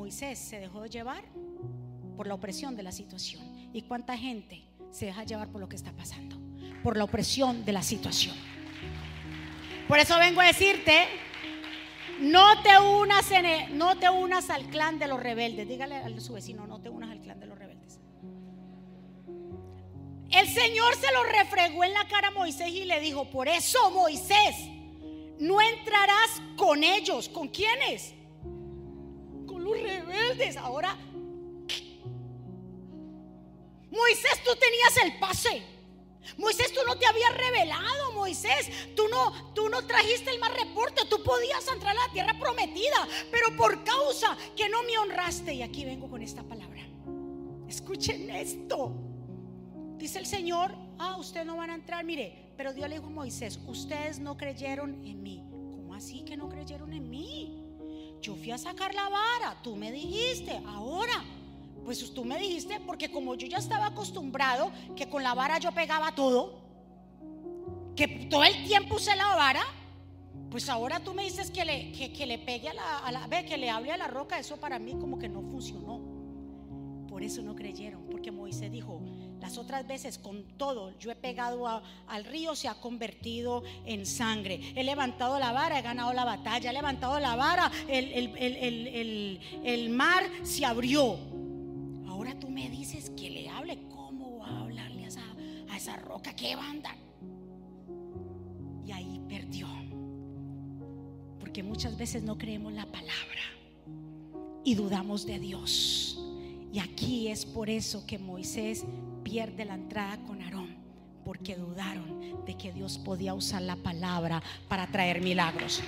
Moisés se dejó llevar por la opresión de la situación. ¿Y cuánta gente se deja llevar por lo que está pasando? Por la opresión de la situación. Por eso vengo a decirte no te unas, en no te unas al clan de los rebeldes. Dígale a su vecino, no te unas al clan de los rebeldes. El Señor se lo refregó en la cara a Moisés y le dijo, por eso Moisés, no entrarás con ellos. ¿Con quiénes? Con los rebeldes. Ahora, Moisés, tú tenías el pase. Moisés, tú no te habías revelado, Moisés. Tú no, tú no trajiste el más reporte. Tú podías entrar a la tierra prometida, pero por causa que no me honraste. Y aquí vengo con esta palabra. Escuchen esto. Dice el Señor, ah, ustedes no van a entrar. Mire, pero Dios le dijo a Moisés, ustedes no creyeron en mí. ¿Cómo así que no creyeron en mí? Yo fui a sacar la vara, tú me dijiste, ahora pues tú me dijiste, porque como yo ya estaba acostumbrado que con la vara yo pegaba todo, que todo el tiempo usé la vara, pues ahora tú me dices que le, que, le pegue a la, a la, que le hable a la roca, eso para mí como que no funcionó. Por eso no creyeron, porque Moisés dijo, las otras veces con todo, yo he pegado al río, se ha convertido en sangre. He levantado la vara, he ganado la batalla. He levantado la vara, el, el, el mar se abrió. Ahora tú me dices que le hable. ¿Cómo va a hablarle a esa, a esa roca? ¿Qué banda? Y ahí perdió. Porque muchas veces no creemos la palabra y dudamos de Dios. Y aquí es por eso que Moisés pierde la entrada con Aarón, porque dudaron de que Dios podía usar la palabra para traer milagros.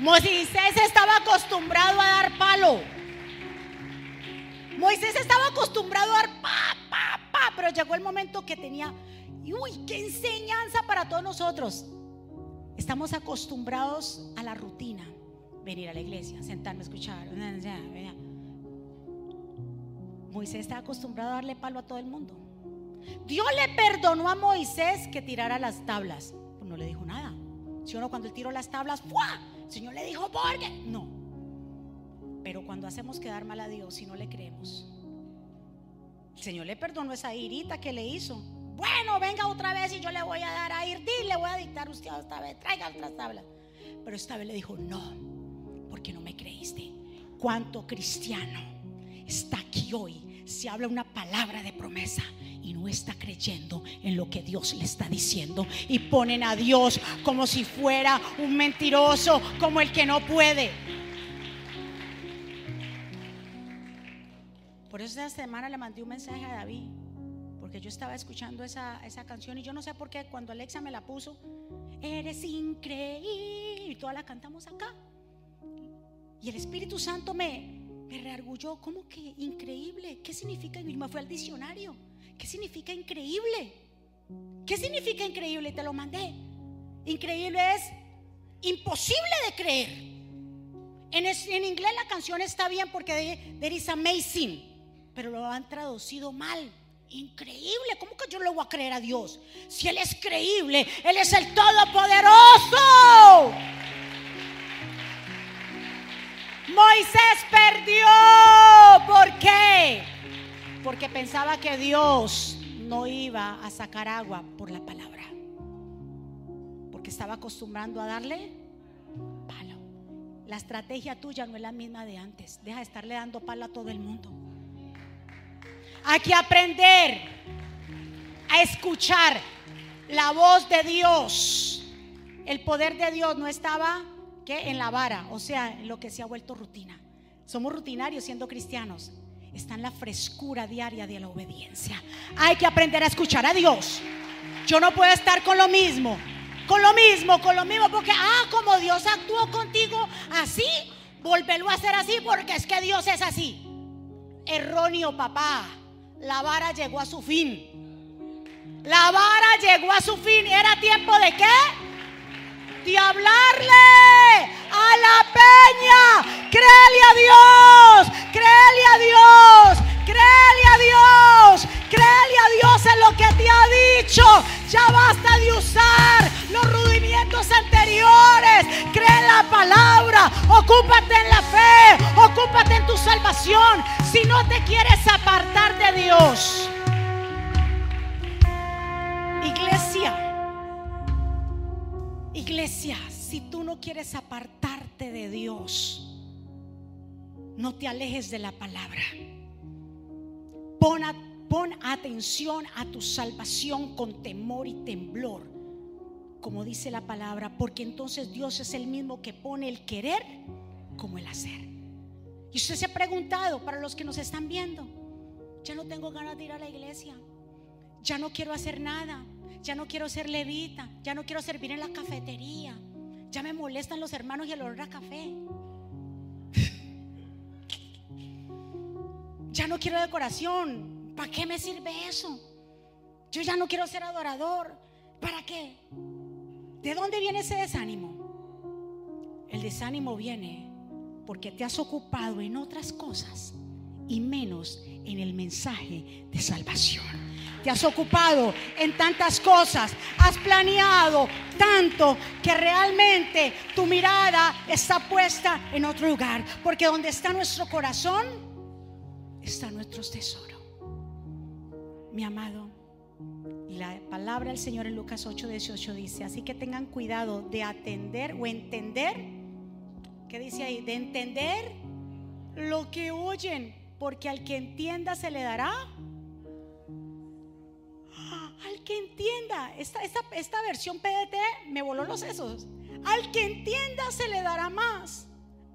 Moisés estaba acostumbrado a dar palo. Moisés estaba acostumbrado a dar pa, pa, pa, pero llegó el momento que tenía, uy, qué enseñanza para todos nosotros. Estamos acostumbrados a la rutina, venir a la iglesia, sentarme escuchar. Moisés estaba acostumbrado a darle palo a todo el mundo. Dios le perdonó a Moisés que tirara las tablas. Pues no le dijo nada. Si uno cuando él tiró las tablas, ¡fua! El Señor le dijo, ¿por qué? No. Pero cuando hacemos quedar mal a Dios y no le creemos, el Señor le perdonó esa irita que le hizo. Bueno, venga otra vez y yo le voy a dar a ir, le voy a dictar usted esta vez, traiga otra tabla. Pero esta vez le dijo, no, porque no me creíste. ¿Cuánto cristiano está aquí hoy, se habla una palabra de promesa y no está creyendo en lo que Dios le está diciendo y ponen a Dios como si fuera un mentiroso, como el que no puede. Por eso esta semana le mandé un mensaje a David, porque yo estaba escuchando esa, esa canción y yo no sé por qué cuando Alexa me la puso, eres increíble, y toda la cantamos acá. Y el Espíritu Santo me, me reargulló, ¿cómo que increíble? ¿Qué significa? Y me fue al diccionario. ¿Qué significa increíble? ¿Qué significa increíble? Te lo mandé. Increíble es imposible de creer. En, en inglés la canción está bien porque there is amazing, pero lo han traducido mal. Increíble, ¿cómo que yo le voy a creer a Dios? Si Él es creíble, Él es el Todopoderoso. Moisés perdió. ¿Por qué? Porque pensaba que Dios no iba a sacar agua por la palabra. Porque estaba acostumbrando a darle palo. La estrategia tuya no es la misma de antes. Deja de estarle dando palo a todo el mundo. Hay que aprender a escuchar la voz de Dios. El poder de Dios no estaba que en la vara, o sea, lo que se ha vuelto rutina. Somos rutinarios siendo cristianos. Está en la frescura diaria de la obediencia. Hay que aprender a escuchar a Dios. Yo no puedo estar con lo mismo, con lo mismo, con lo mismo, porque, ah, como Dios actuó contigo así, volverlo a hacer así, porque es que Dios es así. Erróneo, papá. La vara llegó a su fin. La vara llegó a su fin. ¿Era tiempo de qué? De hablarle a la peña. Créele a Dios, créele a Dios, créele a Dios, créele a Dios en lo que te ha dicho. Ya basta de usar los rudimientos anteriores. Cree en la palabra, ocúpate en la fe, ocúpate en tu salvación. Si no te quieres apartar de Dios. Iglesia, si tú no quieres apartarte de Dios, no te alejes de la palabra. Pon, atención a tu salvación con temor y temblor, como dice la palabra, porque entonces Dios es el mismo que pone el querer como el hacer. Y usted se ha preguntado, para los que nos están viendo, ya no tengo ganas de ir a la iglesia, ya no quiero hacer nada, ya no quiero ser levita, ya no quiero servir en la cafetería, ya me molestan los hermanos y el olor a café. Ya no quiero decoración, ¿para qué me sirve eso? Yo ya no quiero ser adorador, ¿para qué? ¿De dónde viene ese desánimo? El desánimo viene porque te has ocupado en otras cosas y menos en el mensaje de salvación te has ocupado en tantas cosas, has planeado tanto que realmente tu mirada está puesta en otro lugar. Porque donde está nuestro corazón, está nuestro tesoro. Mi amado, la palabra del Señor en Lucas 8, 18 dice, así que tengan cuidado de atender o entender, ¿qué dice ahí? De entender lo que oyen, porque al que entienda se le dará al que entienda, esta, esta, versión PDT me voló los sesos. Al que entienda se le dará más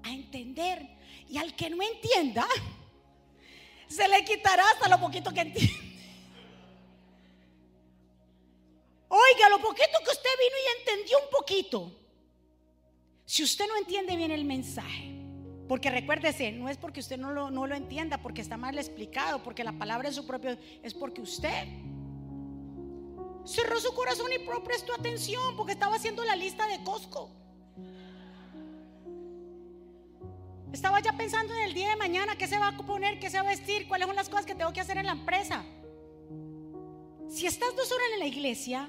a entender. Y al que no entienda, se le quitará hasta lo poquito que entiende. Oiga, lo poquito que usted vino y entendió un poquito. Si usted no entiende bien el mensaje, porque recuérdese, no es porque usted no lo, no lo entienda, porque está mal explicado, porque la palabra es su propio, es porque usted cerró su corazón y prestó atención porque estaba haciendo la lista de Costco. Estaba ya pensando en el día de mañana, qué se va a poner, qué se va a vestir, cuáles son las cosas que tengo que hacer en la empresa. Si estás dos horas en la iglesia,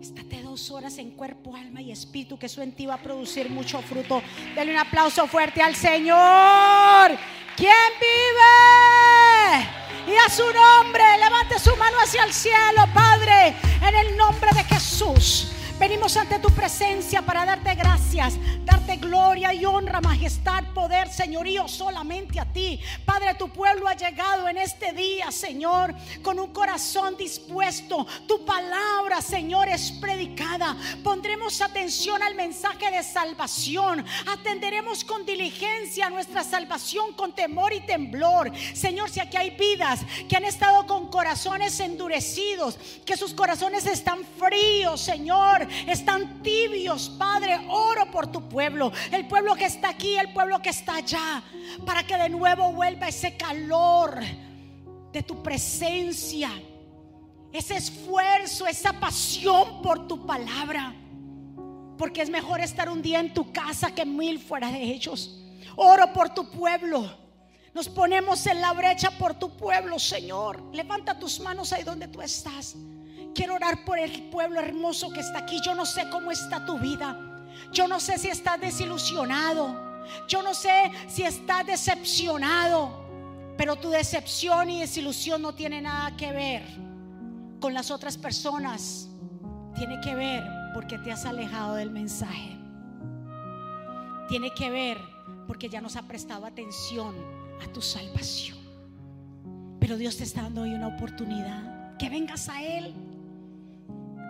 estate dos horas en cuerpo, alma y espíritu, que eso en ti va a producir mucho fruto. Dale un aplauso fuerte al Señor. ¿Quién vive? Y a su nombre. Levante su mano hacia el cielo, Padre, en el nombre de Jesús. Venimos ante tu presencia para darte gracias, darte gloria y honra, majestad, poder, señorío solamente a ti. Padre, tu pueblo ha llegado en este día, Señor, con un corazón dispuesto. Tu palabra, Señor, es predicada. Pondremos atención al mensaje de salvación. Atenderemos con diligencia nuestra salvación con temor y temblor. Señor, si aquí hay vidas que han estado con corazones endurecidos, que sus corazones están fríos, Señor, están tibios, Padre, oro por tu pueblo, el pueblo que está aquí, el pueblo que está allá, para que de nuevo vuelva ese calor de tu presencia, ese esfuerzo, esa pasión por tu palabra. Porque es mejor estar un día en tu casa que mil fuera de ellos. Oro por tu pueblo. Nos ponemos en la brecha por tu pueblo, Señor. Levanta tus manos ahí donde tú estás. Quiero orar por el pueblo hermoso que está aquí. Yo no sé cómo está tu vida. Yo no sé si estás desilusionado. Yo no sé si estás decepcionado. Pero tu decepción y desilusión no tiene nada que ver con las otras personas. Tiene que ver porque te has alejado del mensaje. Tiene que ver porque ya nos ha prestado atención a tu salvación. Pero Dios te está dando hoy una oportunidad. Que vengas a Él.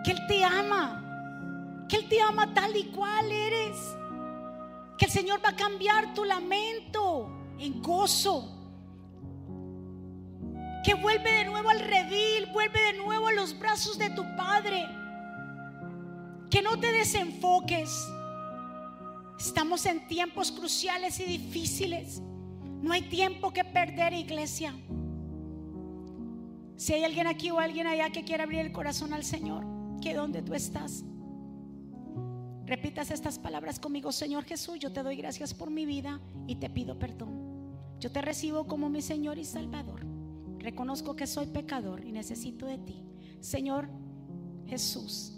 Que Él te ama. Que Él te ama tal y cual eres. Que el Señor va a cambiar tu lamento en gozo. Que vuelve de nuevo al redil, vuelve de nuevo a los brazos de tu Padre. Que no te desenfoques. Estamos en tiempos cruciales y difíciles. No hay tiempo que perder, iglesia. Si hay alguien aquí o alguien allá que quiera abrir el corazón al Señor, que donde tú estás, repitas estas palabras conmigo, Señor Jesús, yo te doy gracias por mi vida y te pido perdón. Yo te recibo como mi Señor y Salvador. Reconozco que soy pecador y necesito de ti. Señor Jesús,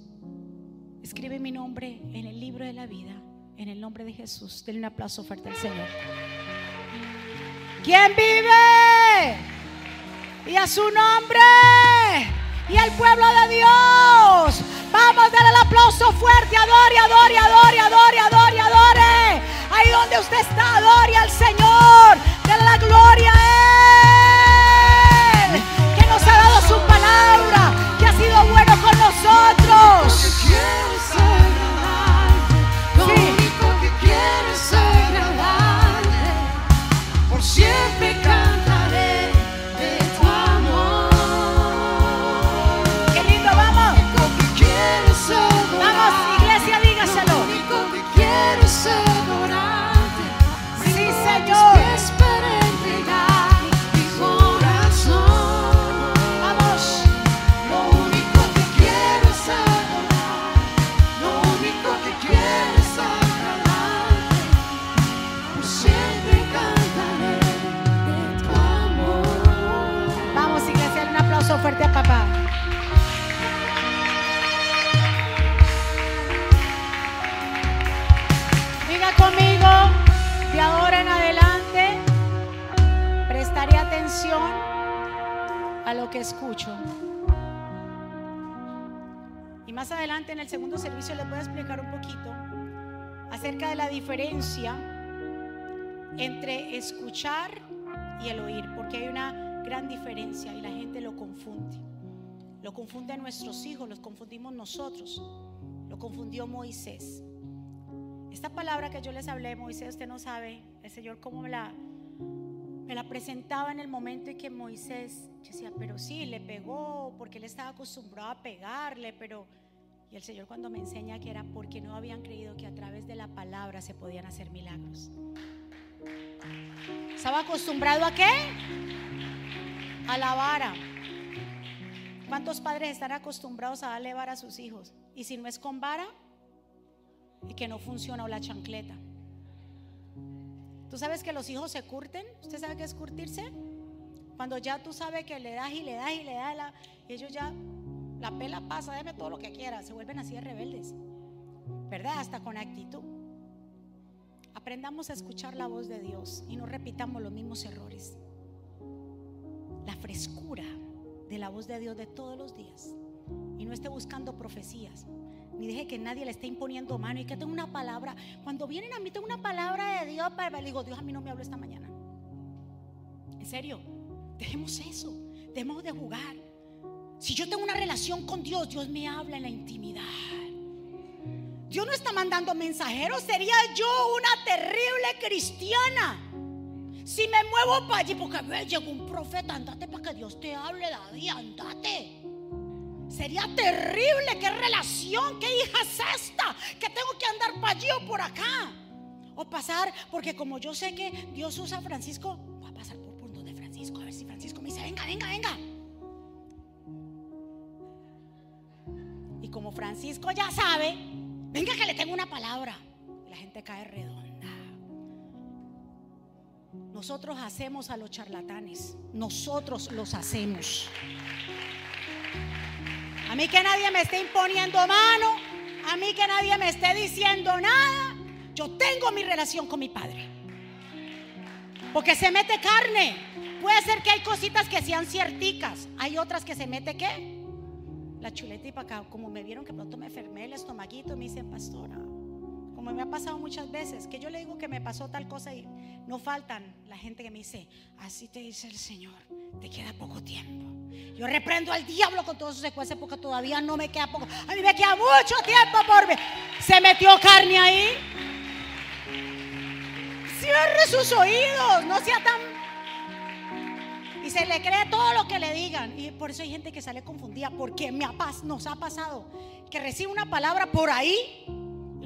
escribe mi nombre en el libro de la vida, en el nombre de Jesús. Denle un aplauso fuerte al Señor. ¿Quién vive? Y a su nombre. Y al pueblo de Dios. Vamos a darle el aplauso fuerte. Adore, adore, adore, adore, adore, adore. Ahí donde usted está, adore al Señor. Dale la gloria a Él. Que nos ha dado su palabra. Que ha sido bueno con nosotros. Que escucho. Y más adelante en el segundo servicio les voy a explicar un poquito acerca de la diferencia entre escuchar y el oír, porque hay una gran diferencia y la gente lo confunde. Lo confunden nuestros hijos, los confundimos nosotros. Lo confundió Moisés. Esta palabra que yo les hablé, Moisés, usted no sabe, el Señor cómo la, me la presentaba en el momento en que Moisés, yo decía, pero sí, le pegó, porque él estaba acostumbrado a pegarle, pero... Y el Señor cuando me enseña que era porque no habían creído que a través de la palabra se podían hacer milagros. ¿Estaba acostumbrado a qué? A la vara. ¿Cuántos padres están acostumbrados a darle vara a sus hijos? Y si no es con vara, y que no funciona o la chancleta. ¿Tú sabes que los hijos se curten? ¿Usted sabe qué es curtirse? Cuando ya tú sabes que le das y le das y le das, la- y ellos ya, la pela pasa, déme todo lo que quiera, se vuelven así de rebeldes, ¿verdad? Hasta con actitud. Aprendamos a escuchar la voz de Dios y no repitamos los mismos errores. La frescura de la voz de Dios de todos los días. Y no esté buscando profecías. Ni deje que nadie le esté imponiendo mano. Y que tenga una palabra. Cuando vienen a mí, tengo una palabra de Dios para. Le digo, Dios a mí no me habló esta mañana. En serio, dejemos eso. Dejemos de jugar. Si yo tengo una relación con Dios, Dios me habla en la intimidad. Dios no está mandando mensajeros, sería yo una terrible cristiana. Si me muevo para allí, porque llegó un profeta, andate para que Dios te hable, David, andate. Sería terrible, qué relación, qué hija es esta, que tengo que andar para allí o por acá. O pasar, porque como yo sé que Dios usa a Francisco, voy a pasar por, por donde Francisco, a ver si Francisco me dice, venga, venga, venga. Y como Francisco ya sabe, venga que le tengo una palabra. La gente cae redonda. Nosotros hacemos a los charlatanes. Nosotros los hacemos. A mí que nadie me esté imponiendo mano. A mí que nadie me esté diciendo nada. Yo tengo mi relación con mi padre. Porque se mete carne. Puede ser que hay cositas que sean cierticas. Hay otras que se mete qué? La chuleta y para acá. Como me vieron que pronto me enfermé el estomaguito, me dicen, pastora. Como me ha pasado muchas veces, que yo le digo que me pasó tal cosa y no faltan la gente que me dice, así te dice el Señor, te queda poco tiempo. Yo reprendo al diablo con todos sus secuencias porque todavía no me queda poco. A mí me queda mucho tiempo por ver. Se metió carne ahí. Cierre sus oídos, no sea tan y se le cree todo lo que le digan. Y por eso hay gente que sale confundida. Porque me ha nos ha pasado que recibe una palabra por ahí.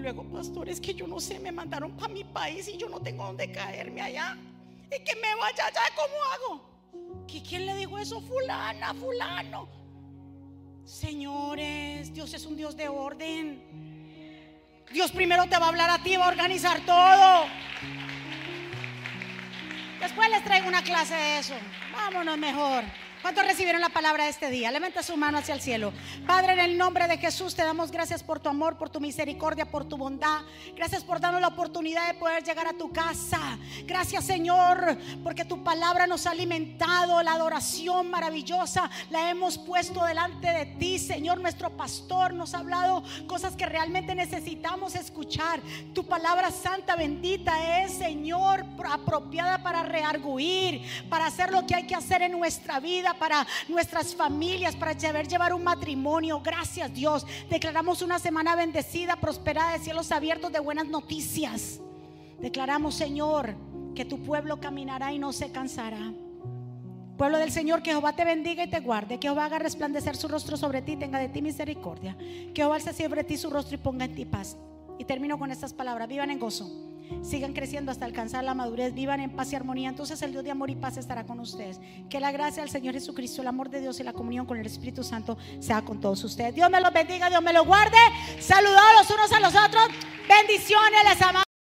Luego, pastor, es que yo no sé, me mandaron para mi país y yo no tengo dónde caerme allá. Y que me vaya allá, ¿cómo hago? ¿Que ¿Quién le dijo eso? Fulana, fulano. Señores, Dios es un Dios de orden. Dios primero te va a hablar a ti, va a organizar todo. Después les traigo una clase de eso. Vámonos mejor. ¿Cuántos recibieron la palabra de este día? Levanta su mano hacia el cielo. Padre, en el nombre de Jesús te damos gracias por tu amor, por tu misericordia, por tu bondad. Gracias por darnos la oportunidad de poder llegar a tu casa. Gracias, Señor, porque tu palabra nos ha alimentado. La adoración maravillosa la hemos puesto delante de ti, Señor. Nuestro pastor nos ha hablado cosas que realmente necesitamos escuchar. Tu palabra santa, bendita es, Señor, apropiada para rearguir, para hacer lo que hay que hacer en nuestra vida, para nuestras familias, para llevar, llevar un matrimonio. Gracias, Dios. Declaramos una semana bendecida, prosperada, de cielos abiertos, de buenas noticias. Declaramos, Señor, que tu pueblo caminará y no se cansará. Pueblo del Señor, que Jehová te bendiga y te guarde, que Jehová haga resplandecer su rostro sobre ti, tenga de ti misericordia, que Jehová alce sobre ti su rostro y ponga en ti paz. Y termino con estas palabras, vivan en gozo, sigan creciendo hasta alcanzar la madurez, vivan en paz y armonía, entonces el Dios de amor y paz estará con ustedes. Que la gracia del Señor Jesucristo, el amor de Dios y la comunión con el Espíritu Santo sea con todos ustedes. Dios me los bendiga, Dios me los guarde. Saludados los unos a los otros. Bendiciones, les amamos.